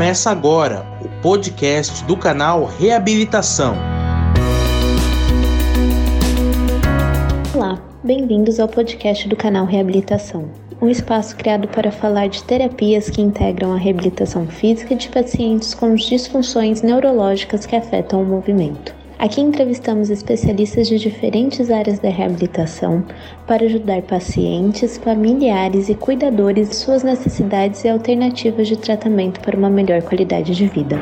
Começa agora o podcast do canal Reabilitação. Olá, bem-vindos ao podcast do canal Reabilitação, um espaço criado para falar de terapias que integram a reabilitação física de pacientes com disfunções neurológicas que afetam o movimento. Aqui entrevistamos especialistas de diferentes áreas da reabilitação para ajudar pacientes, familiares e cuidadores em suas necessidades e alternativas de tratamento para uma melhor qualidade de vida.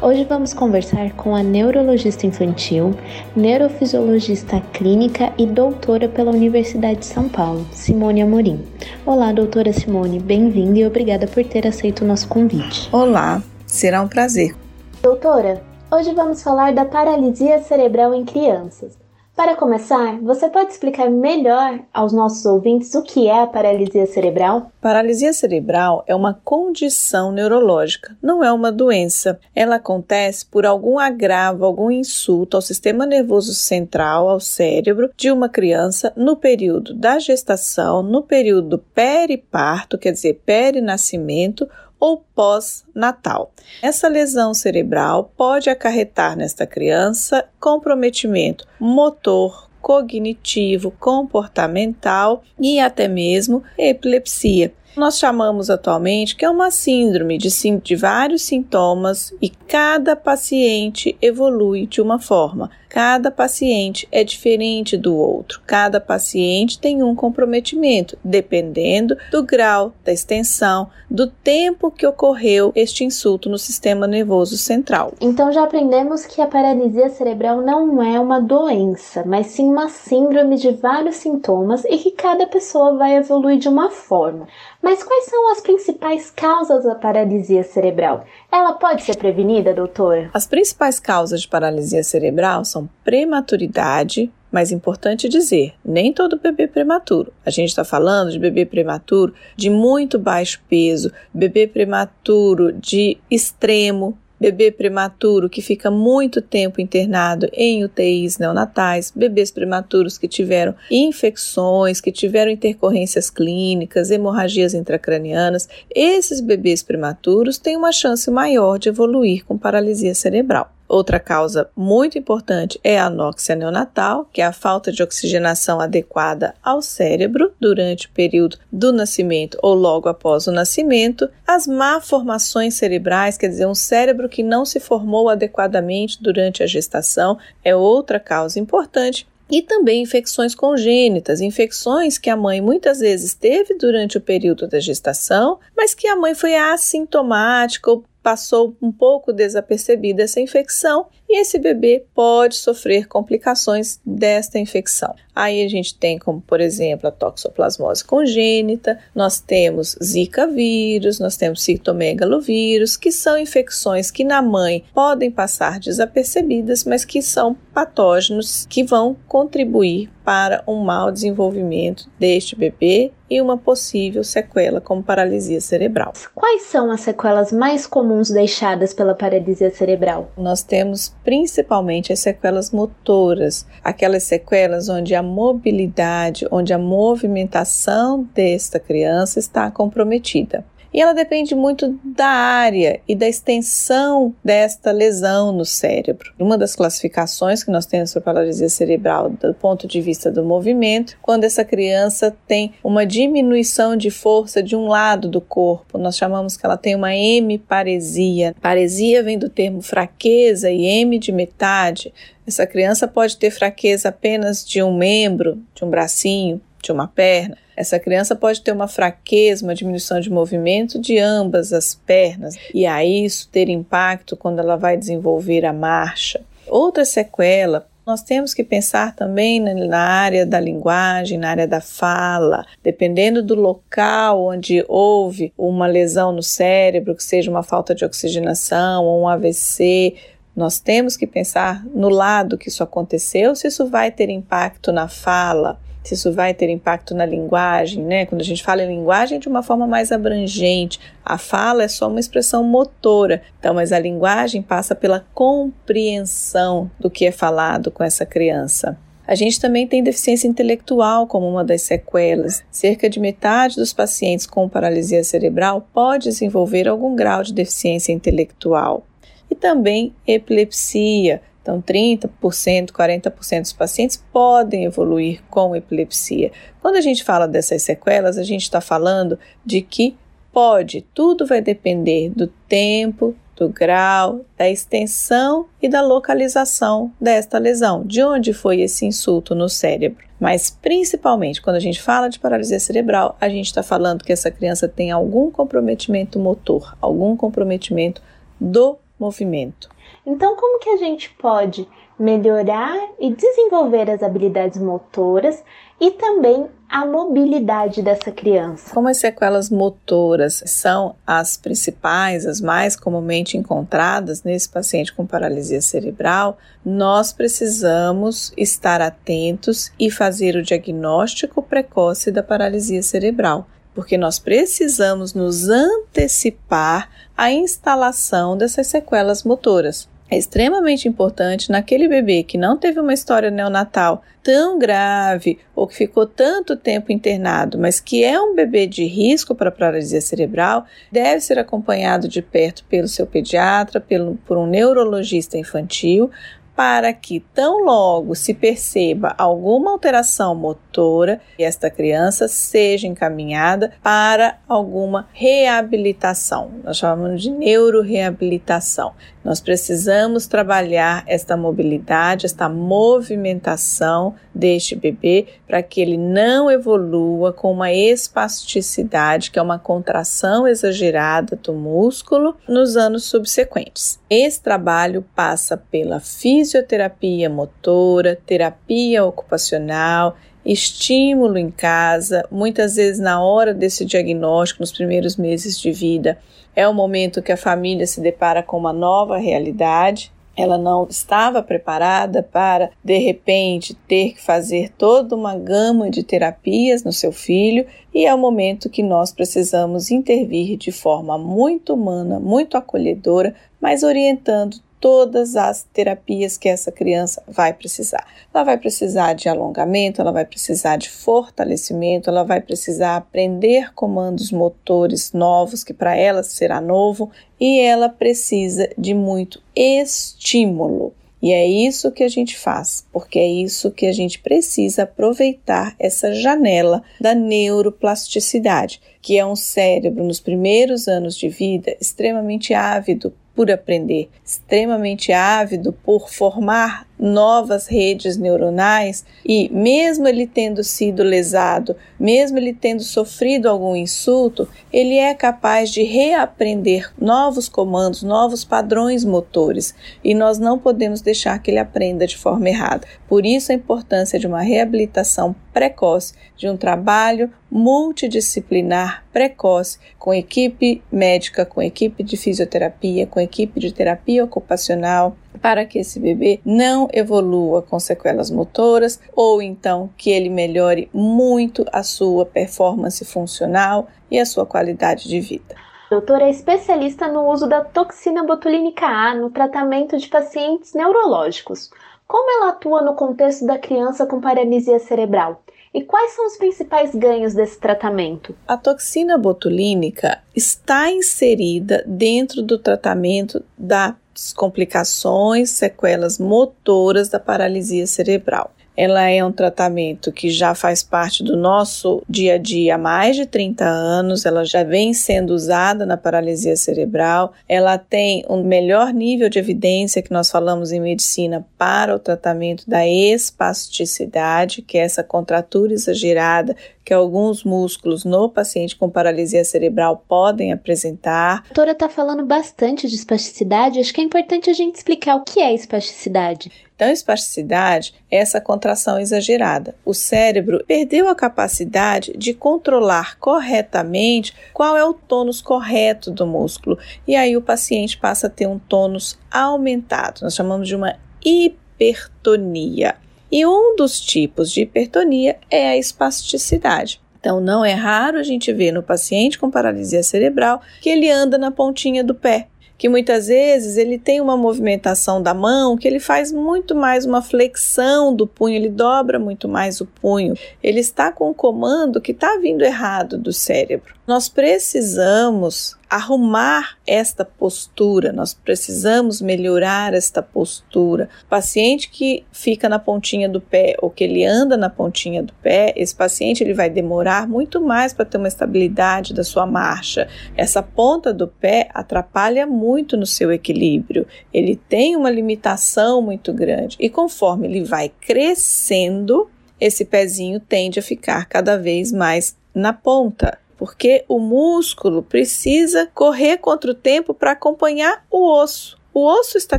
Hoje vamos conversar com a neurologista infantil, neurofisiologista clínica e doutora pela Universidade de São Paulo, Simone Amorim. Olá, doutora Simone, bem-vinda e obrigada por ter aceito o nosso convite. Olá, Será um prazer. Doutora, hoje vamos falar da paralisia cerebral em crianças. Para começar, você pode explicar melhor aos nossos ouvintes o que é a paralisia cerebral? Paralisia cerebral é uma condição neurológica, não é uma doença. Ela acontece por algum agravo, algum insulto ao sistema nervoso central, ao cérebro de uma criança no período da gestação, no período periparto, quer dizer, perinascimento ou pós-natal. Essa lesão cerebral pode acarretar nesta criança comprometimento motor, cognitivo, comportamental e até mesmo epilepsia. Nós chamamos atualmente que é uma síndrome de, de vários sintomas e cada paciente evolui de uma forma. Cada paciente é diferente do outro. Cada paciente tem um comprometimento, dependendo do grau, da extensão, do tempo que ocorreu este insulto no sistema nervoso central. Então já aprendemos que a paralisia cerebral não é uma doença, mas sim uma síndrome de vários sintomas e que cada pessoa vai evoluir de uma forma. Mas quais são as principais causas da paralisia cerebral? Ela pode ser prevenida, doutora? As principais causas de paralisia cerebral são prematuridade, mas importante dizer, nem todo bebê prematuro. A gente está falando de bebê prematuro de muito baixo peso, bebê prematuro de extremo bebê prematuro que fica muito tempo internado em UTIs neonatais, bebês prematuros que tiveram infecções, que tiveram intercorrências clínicas, hemorragias intracranianas, esses bebês prematuros têm uma chance maior de evoluir com paralisia cerebral. Outra causa muito importante é a anóxia neonatal, que é a falta de oxigenação adequada ao cérebro durante o período do nascimento ou logo após o nascimento. As malformações cerebrais, quer dizer, um cérebro que não se formou adequadamente durante a gestação, é outra causa importante e também infecções congênitas, infecções que a mãe muitas vezes teve durante o período da gestação, mas que a mãe foi assintomática ou passou um pouco desapercebida essa infecção e esse bebê pode sofrer complicações desta infecção. Aí a gente tem como, por exemplo, a toxoplasmose congênita, nós temos Zika vírus, nós temos citomegalovírus, que são infecções que na mãe podem passar desapercebidas, mas que são patógenos que vão contribuir para um mau desenvolvimento deste bebê e uma possível sequela como paralisia cerebral. Quais são as sequelas mais comuns deixadas pela paralisia cerebral? Nós temos principalmente as sequelas motoras, aquelas sequelas onde a mobilidade, onde a movimentação desta criança está comprometida e ela depende muito da área e da extensão desta lesão no cérebro. Uma das classificações que nós temos para paralisia cerebral do ponto de vista do movimento, quando essa criança tem uma diminuição de força de um lado do corpo, nós chamamos que ela tem uma hemiparesia. Paresia vem do termo fraqueza e hemi de metade. Essa criança pode ter fraqueza apenas de um membro, de um bracinho, de uma perna. Essa criança pode ter uma fraqueza, uma diminuição de movimento de ambas as pernas, e aí isso ter impacto quando ela vai desenvolver a marcha. Outra sequela nós temos que pensar também na área da linguagem, na área da fala, dependendo do local onde houve uma lesão no cérebro, que seja uma falta de oxigenação ou um AVC. Nós temos que pensar no lado que isso aconteceu, se isso vai ter impacto na fala se isso vai ter impacto na linguagem, né? Quando a gente fala em linguagem de uma forma mais abrangente, a fala é só uma expressão motora, então, mas a linguagem passa pela compreensão do que é falado com essa criança. A gente também tem deficiência intelectual como uma das sequelas. Cerca de metade dos pacientes com paralisia cerebral pode desenvolver algum grau de deficiência intelectual. E também epilepsia. Então, 30%, 40% dos pacientes podem evoluir com epilepsia. Quando a gente fala dessas sequelas, a gente está falando de que pode, tudo vai depender do tempo, do grau, da extensão e da localização desta lesão, de onde foi esse insulto no cérebro. Mas principalmente quando a gente fala de paralisia cerebral, a gente está falando que essa criança tem algum comprometimento motor, algum comprometimento do movimento. Então, como que a gente pode melhorar e desenvolver as habilidades motoras e também a mobilidade dessa criança. Como as sequelas motoras são as principais, as mais comumente encontradas nesse paciente com paralisia cerebral, nós precisamos estar atentos e fazer o diagnóstico precoce da paralisia cerebral porque nós precisamos nos antecipar à instalação dessas sequelas motoras. É extremamente importante naquele bebê que não teve uma história neonatal tão grave ou que ficou tanto tempo internado, mas que é um bebê de risco para paralisia cerebral, deve ser acompanhado de perto pelo seu pediatra, pelo, por um neurologista infantil, para que tão logo se perceba alguma alteração motora, esta criança seja encaminhada para alguma reabilitação. Nós chamamos de neuroreabilitação. Nós precisamos trabalhar esta mobilidade, esta movimentação deste bebê para que ele não evolua com uma espasticidade, que é uma contração exagerada do músculo, nos anos subsequentes. Esse trabalho passa pela fisioterapia motora, terapia ocupacional, estímulo em casa, muitas vezes na hora desse diagnóstico, nos primeiros meses de vida é o momento que a família se depara com uma nova realidade. Ela não estava preparada para, de repente, ter que fazer toda uma gama de terapias no seu filho, e é o momento que nós precisamos intervir de forma muito humana, muito acolhedora, mas orientando todas as terapias que essa criança vai precisar. Ela vai precisar de alongamento, ela vai precisar de fortalecimento, ela vai precisar aprender comandos motores novos, que para ela será novo, e ela precisa de muito estímulo. E é isso que a gente faz, porque é isso que a gente precisa aproveitar essa janela da neuroplasticidade, que é um cérebro nos primeiros anos de vida extremamente ávido por aprender, extremamente ávido por formar novas redes neuronais e, mesmo ele tendo sido lesado, mesmo ele tendo sofrido algum insulto, ele é capaz de reaprender novos comandos, novos padrões motores e nós não podemos deixar que ele aprenda de forma errada. Por isso, a importância de uma reabilitação precoce, de um trabalho multidisciplinar precoce com equipe médica, com equipe de fisioterapia, com equipe de terapia ocupacional, para que esse bebê não evolua com sequelas motoras ou então que ele melhore muito a sua performance funcional e a sua qualidade de vida. Doutora é especialista no uso da toxina botulínica A no tratamento de pacientes neurológicos. Como ela atua no contexto da criança com paralisia cerebral? E quais são os principais ganhos desse tratamento? A toxina botulínica está inserida dentro do tratamento das complicações, sequelas motoras da paralisia cerebral. Ela é um tratamento que já faz parte do nosso dia a dia há mais de 30 anos, ela já vem sendo usada na paralisia cerebral, ela tem um melhor nível de evidência que nós falamos em medicina para o tratamento da espasticidade, que é essa contratura exagerada que alguns músculos no paciente com paralisia cerebral podem apresentar. A doutora está falando bastante de espasticidade, acho que é importante a gente explicar o que é espasticidade. Então, espasticidade é essa contração exagerada. O cérebro perdeu a capacidade de controlar corretamente qual é o tônus correto do músculo, e aí o paciente passa a ter um tônus aumentado. Nós chamamos de uma hipertonia. E um dos tipos de hipertonia é a espasticidade. Então, não é raro a gente ver no paciente com paralisia cerebral que ele anda na pontinha do pé. que muitas vezes ele tem uma movimentação da mão que ele faz muito mais uma flexão do punho, ele dobra muito mais o punho. Ele está com um comando que está vindo errado do cérebro. Nós precisamos arrumar esta postura, nós precisamos melhorar esta postura. O paciente que fica na pontinha do pé ou que ele anda na pontinha do pé, esse paciente ele vai demorar muito mais para ter uma estabilidade da sua marcha. Essa ponta do pé atrapalha muito no seu equilíbrio. Ele tem uma limitação muito grande e conforme ele vai crescendo, esse pezinho tende a ficar cada vez mais na ponta porque o músculo precisa correr contra o tempo para acompanhar o osso. O osso está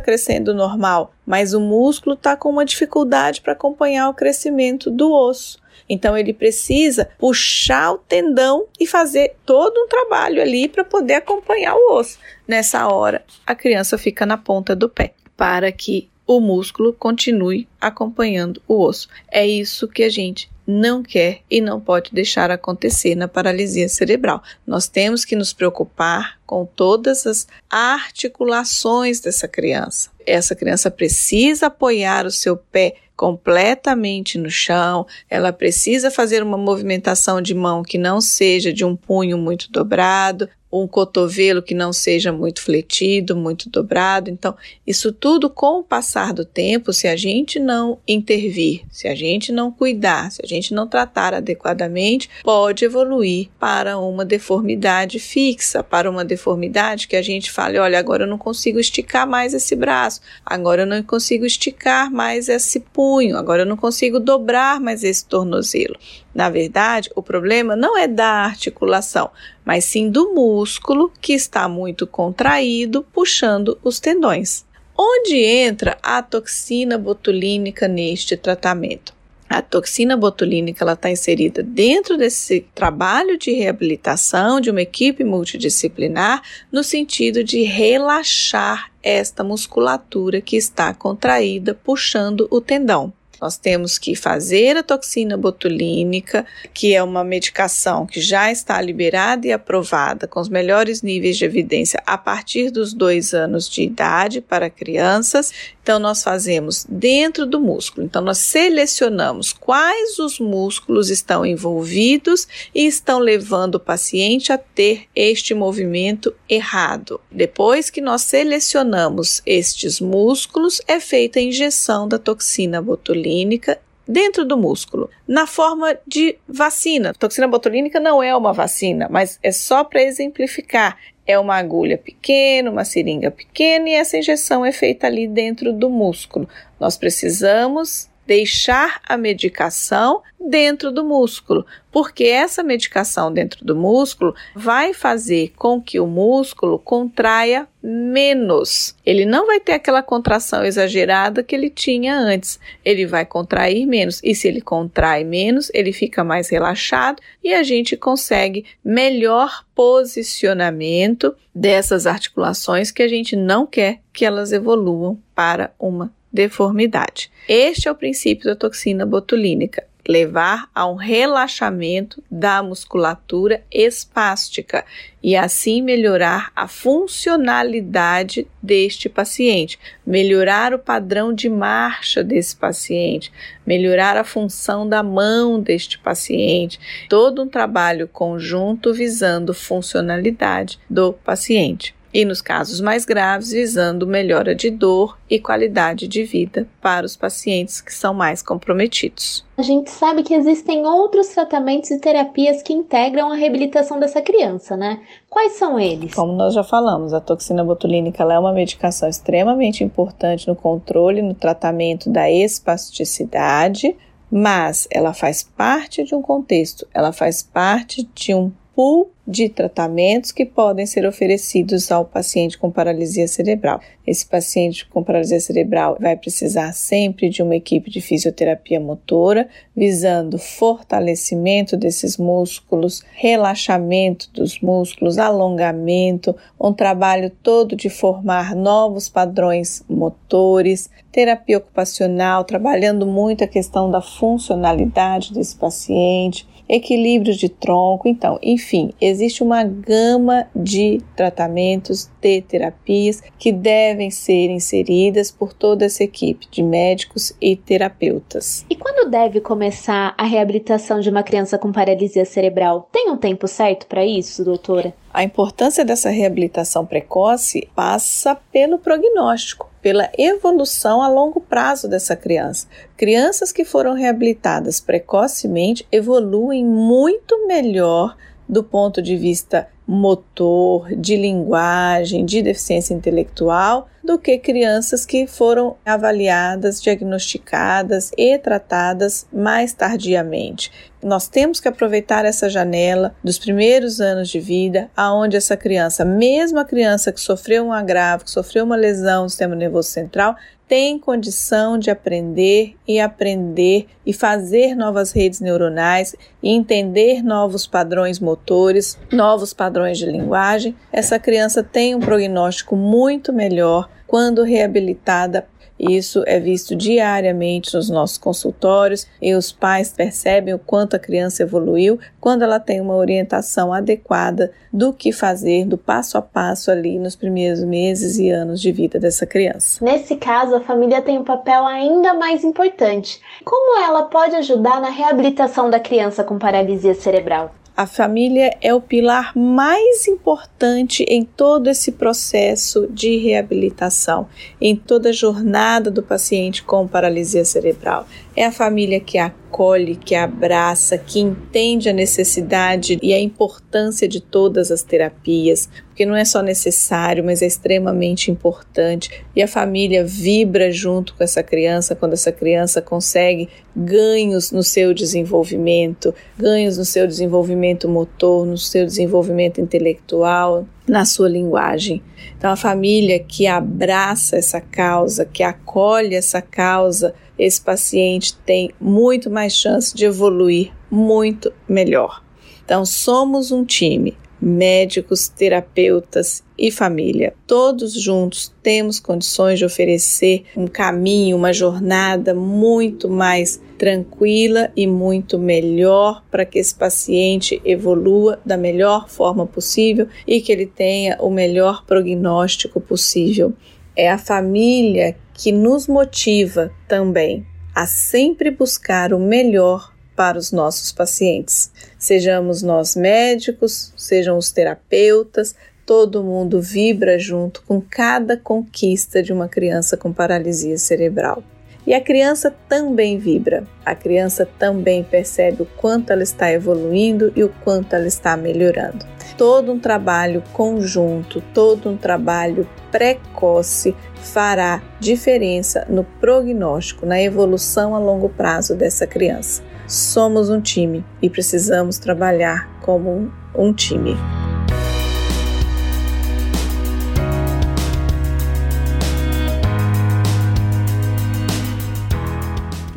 crescendo normal, mas o músculo está com uma dificuldade para acompanhar o crescimento do osso. Então ele precisa puxar o tendão e fazer todo um trabalho ali para poder acompanhar o osso. Nessa hora, a criança fica na ponta do pé para que o músculo continue acompanhando o osso. É isso que a gente não quer e não pode deixar acontecer na paralisia cerebral. Nós temos que nos preocupar com todas as articulações dessa criança. Essa criança precisa apoiar o seu pé completamente no chão, ela precisa fazer uma movimentação de mão que não seja de um punho muito dobrado, um cotovelo que não seja muito fletido, muito dobrado. Então, isso tudo com o passar do tempo, se a gente não intervir, se a gente não cuidar, se a gente não tratar adequadamente, pode evoluir para uma deformidade fixa, para uma deformidade que a gente fale, olha, agora eu não consigo esticar mais esse braço, agora eu não consigo esticar mais esse punho, agora eu não consigo dobrar mais esse tornozelo. Na verdade, o problema não é da articulação, mas sim do músculo que está muito contraído, puxando os tendões. Onde entra a toxina botulínica neste tratamento? A toxina botulínica está inserida dentro desse trabalho de reabilitação de uma equipe multidisciplinar no sentido de relaxar esta musculatura que está contraída, puxando o tendão. Nós temos que fazer a toxina botulínica, que é uma medicação que já está liberada e aprovada com os melhores níveis de evidência a partir dos dois anos de idade para crianças. Então, nós fazemos dentro do músculo. Então, nós selecionamos quais os músculos estão envolvidos e estão levando o paciente a ter este movimento errado. Depois que nós selecionamos estes músculos, é feita a injeção da toxina botulínica dentro do músculo, na forma de vacina. Toxina botulínica não é uma vacina, mas é só para exemplificar. É uma agulha pequena, uma seringa pequena e essa injeção é feita ali dentro do músculo. Nós precisamos deixar a medicação dentro do músculo, porque essa medicação dentro do músculo vai fazer com que o músculo contraia menos. Ele não vai ter aquela contração exagerada que ele tinha antes. Ele vai contrair menos. E se ele contrai menos, ele fica mais relaxado e a gente consegue melhor posicionamento dessas articulações que a gente não quer que elas evoluam para uma deformidade. Este é o princípio da toxina botulínica levar a um relaxamento da musculatura espástica e assim melhorar a funcionalidade deste paciente, melhorar o padrão de marcha desse paciente, melhorar a função da mão deste paciente, todo um trabalho conjunto visando funcionalidade do paciente e, nos casos mais graves, visando melhora de dor e qualidade de vida para os pacientes que são mais comprometidos. A gente sabe que existem outros tratamentos e terapias que integram a reabilitação dessa criança, né? Quais são eles? Como nós já falamos, a toxina botulínica é uma medicação extremamente importante no controle e no tratamento da espasticidade, mas ela faz parte de um contexto, ela faz parte de um pool de tratamentos que podem ser oferecidos ao paciente com paralisia cerebral. Esse paciente com paralisia cerebral vai precisar sempre de uma equipe de fisioterapia motora, visando fortalecimento desses músculos, relaxamento dos músculos, alongamento, um trabalho todo de formar novos padrões motores, terapia ocupacional, trabalhando muito a questão da funcionalidade desse paciente, equilíbrio de tronco. Então, enfim, existe existe uma gama de tratamentos, de terapias que devem ser inseridas por toda essa equipe de médicos e terapeutas. E quando deve começar a reabilitação de uma criança com paralisia cerebral? Tem um tempo certo para isso, doutora? A importância dessa reabilitação precoce passa pelo prognóstico, pela evolução a longo prazo dessa criança. Crianças que foram reabilitadas precocemente evoluem muito melhor do ponto de vista motor, de linguagem, de deficiência intelectual, do que crianças que foram avaliadas, diagnosticadas e tratadas mais tardiamente. Nós temos que aproveitar essa janela dos primeiros anos de vida, aonde essa criança, mesmo a criança que sofreu um agravo, que sofreu uma lesão no sistema nervoso central, tem condição de aprender e aprender e fazer novas redes neuronais e entender novos padrões motores, novos padrões de linguagem, essa criança tem um prognóstico muito melhor quando reabilitada isso é visto diariamente nos nossos consultórios e os pais percebem o quanto a criança evoluiu quando ela tem uma orientação adequada do que fazer, do passo a passo ali nos primeiros meses e anos de vida dessa criança. Nesse caso, a família tem um papel ainda mais importante. Como ela pode ajudar na reabilitação da criança com paralisia cerebral? A família é o pilar mais importante em todo esse processo de reabilitação, em toda a jornada do paciente com paralisia cerebral. É a família que acolhe, que abraça, que entende a necessidade e a importância de todas as terapias, porque não é só necessário, mas é extremamente importante. E a família vibra junto com essa criança quando essa criança consegue ganhos no seu desenvolvimento, ganhos no seu desenvolvimento motor, no seu desenvolvimento intelectual, na sua linguagem. Então, a família que abraça essa causa, que acolhe essa causa, esse paciente tem muito mais chance de evoluir muito melhor. Então, somos um time, médicos, terapeutas e família. Todos juntos temos condições de oferecer um caminho, uma jornada muito mais tranquila e muito melhor para que esse paciente evolua da melhor forma possível e que ele tenha o melhor prognóstico possível. É a família que nos motiva também a sempre buscar o melhor para os nossos pacientes. Sejamos nós médicos, sejam os terapeutas, todo mundo vibra junto com cada conquista de uma criança com paralisia cerebral. E a criança também vibra, a criança também percebe o quanto ela está evoluindo e o quanto ela está melhorando. Todo um trabalho conjunto, todo um trabalho precoce fará diferença no prognóstico, na evolução a longo prazo dessa criança. Somos um time e precisamos trabalhar como um, time.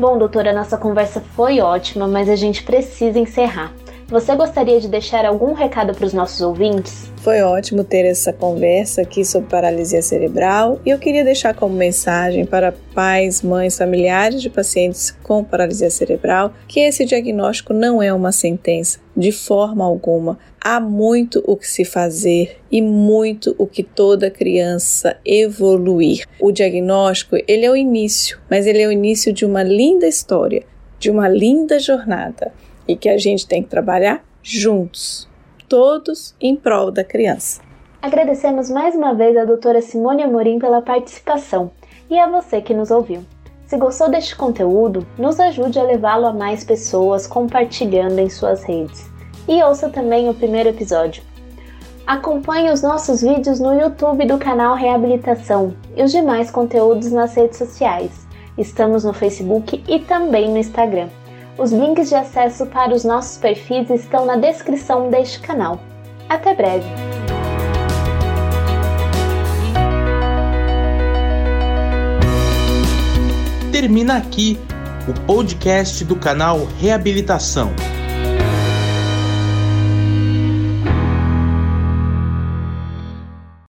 Bom, doutora, nossa conversa foi ótima, mas a gente precisa encerrar. Você gostaria de deixar algum recado para os nossos ouvintes? Foi ótimo ter essa conversa aqui sobre paralisia cerebral e eu queria deixar como mensagem para pais, mães, familiares de pacientes com paralisia cerebral que esse diagnóstico não é uma sentença, de forma alguma. Há muito o que se fazer e muito o que toda criança evoluir. O diagnóstico, ele é o início, mas ele é o início de uma linda história, de uma linda jornada e que a gente tem que trabalhar juntos todos em prol da criança. Agradecemos mais uma vez a doutora Simone Amorim pela participação e a você que nos ouviu. Se gostou deste conteúdo, nos ajude a levá-lo a mais pessoas compartilhando em suas redes. E ouça também o primeiro episódio. Acompanhe os nossos vídeos no YouTube do canal Reabilitação e os demais conteúdos nas redes sociais. Estamos no Facebook e também no Instagram. Os links de acesso para os nossos perfis estão na descrição deste canal. Até breve! Termina aqui o podcast do canal Reabilitação